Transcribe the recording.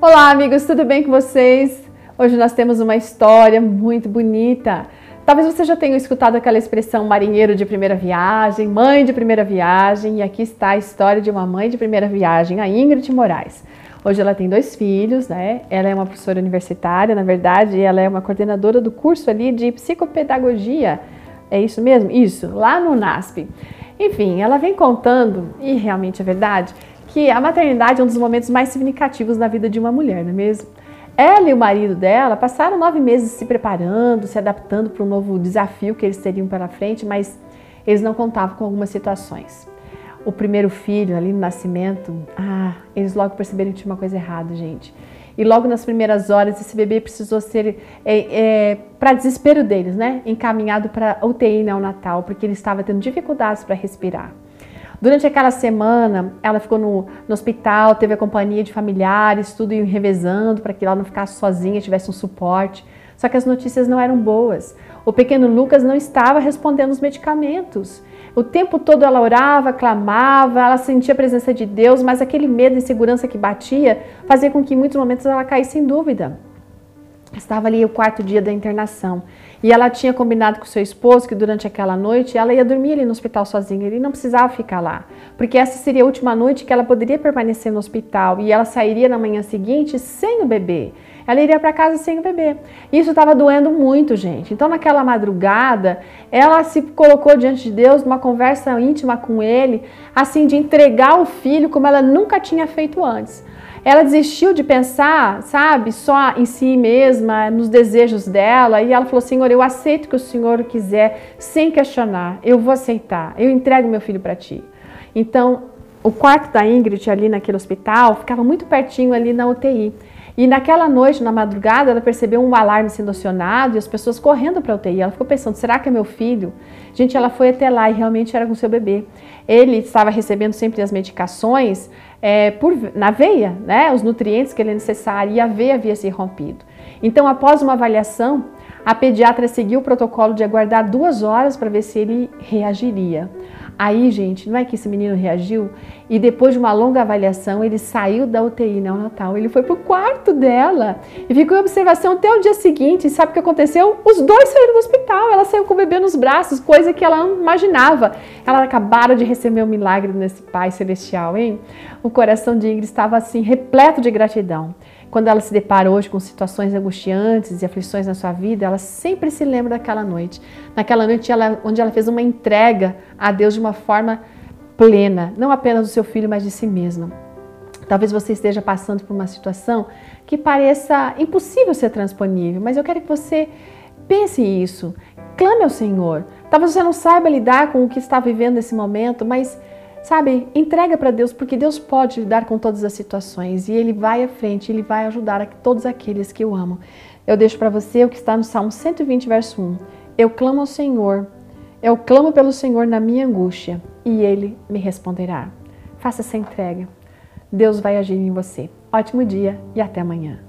Olá, amigos, tudo bem com vocês? Hoje nós temos uma história muito bonita. Talvez você já tenha escutado aquela expressão marinheiro de primeira viagem, mãe de primeira viagem, e aqui está a história de uma mãe de primeira viagem, a Ingrid Moraes. Hoje ela tem dois filhos, né? Ela é uma professora universitária, na verdade, ela é uma coordenadora do curso ali de psicopedagogia. É isso mesmo? Isso, lá no NASP. Enfim, ela vem contando, e realmente é verdade, que a maternidade é um dos momentos mais significativos na vida de uma mulher, não é mesmo? Ela e o marido dela passaram nove meses se preparando, se adaptando para um novo desafio que eles teriam pela frente, mas eles não contavam com algumas situações. O primeiro filho, ali no nascimento, ah, eles logo perceberam que tinha uma coisa errada, gente. E logo nas primeiras horas, esse bebê precisou ser, é, é, para desespero deles, né? Encaminhado para UTI neonatal, porque ele estava tendo dificuldades para respirar. Durante aquela semana, ela ficou no, no, hospital, teve a companhia de familiares, tudo revezando para que ela não ficasse sozinha, tivesse um suporte. Só que as notícias não eram boas. O pequeno Lucas não estava respondendo os medicamentos. O tempo todo ela orava, clamava, ela sentia a presença de Deus, mas aquele medo e insegurança que batia fazia com que em muitos momentos ela caísse em dúvida. Estava ali o quarto dia da internação e ela tinha combinado com seu esposo que durante aquela noite ela ia dormir ali no hospital sozinha, ele não precisava ficar lá, porque essa seria a última noite que ela poderia permanecer no hospital e ela sairia na manhã seguinte sem o bebê. Ela iria para casa sem o bebê. Isso estava doendo muito, gente. Então, naquela madrugada, ela se colocou diante de Deus numa conversa íntima com ele, assim, de entregar o filho como ela nunca tinha feito antes. Ela desistiu de pensar, sabe, só em si mesma, nos desejos dela, e ela falou: Senhor, eu aceito o que o Senhor quiser, sem questionar, eu vou aceitar, eu entrego meu filho para ti. Então, o quarto da Ingrid ali naquele hospital ficava muito pertinho ali na UTI. E naquela noite, na madrugada, ela percebeu um alarme sendo acionado e as pessoas correndo para a UTI. Ela ficou pensando: será que é meu filho? Gente, ela foi até lá e realmente era com seu bebê. Ele estava recebendo sempre as medicações é, por, na veia, né? Os nutrientes que ele é necessário e a veia havia se rompido. Então, após uma avaliação, a pediatra seguiu o protocolo de aguardar duas horas para ver se ele reagiria. Aí, gente, não é que esse menino reagiu e depois de uma longa avaliação ele saiu da UTI neonatal. Ele foi pro quarto dela e ficou em observação até o dia seguinte. E sabe o que aconteceu? Os dois saíram do hospital. Ela saiu com o bebê nos braços, coisa que ela não imaginava. Ela acabaram de receber um milagre nesse Pai Celestial, hein? O coração de Ingrid estava assim repleto de gratidão. Quando ela se depara hoje com situações angustiantes e aflições na sua vida, ela sempre se lembra daquela noite. Naquela noite ela, onde ela fez uma entrega a Deus de uma forma plena, não apenas do seu filho, mas de si mesma. Talvez você esteja passando por uma situação que pareça impossível ser transponível, mas eu quero que você pense isso. Clame ao Senhor. Talvez você não saiba lidar com o que está vivendo nesse momento, mas Sabe, entrega para Deus, porque Deus pode lidar com todas as situações e Ele vai à frente, Ele vai ajudar a todos aqueles que o amam. Eu deixo para você o que está no Salmo 120, verso 1. Eu clamo ao Senhor, eu clamo pelo Senhor na minha angústia e Ele me responderá. Faça essa entrega. Deus vai agir em você. Ótimo dia e até amanhã.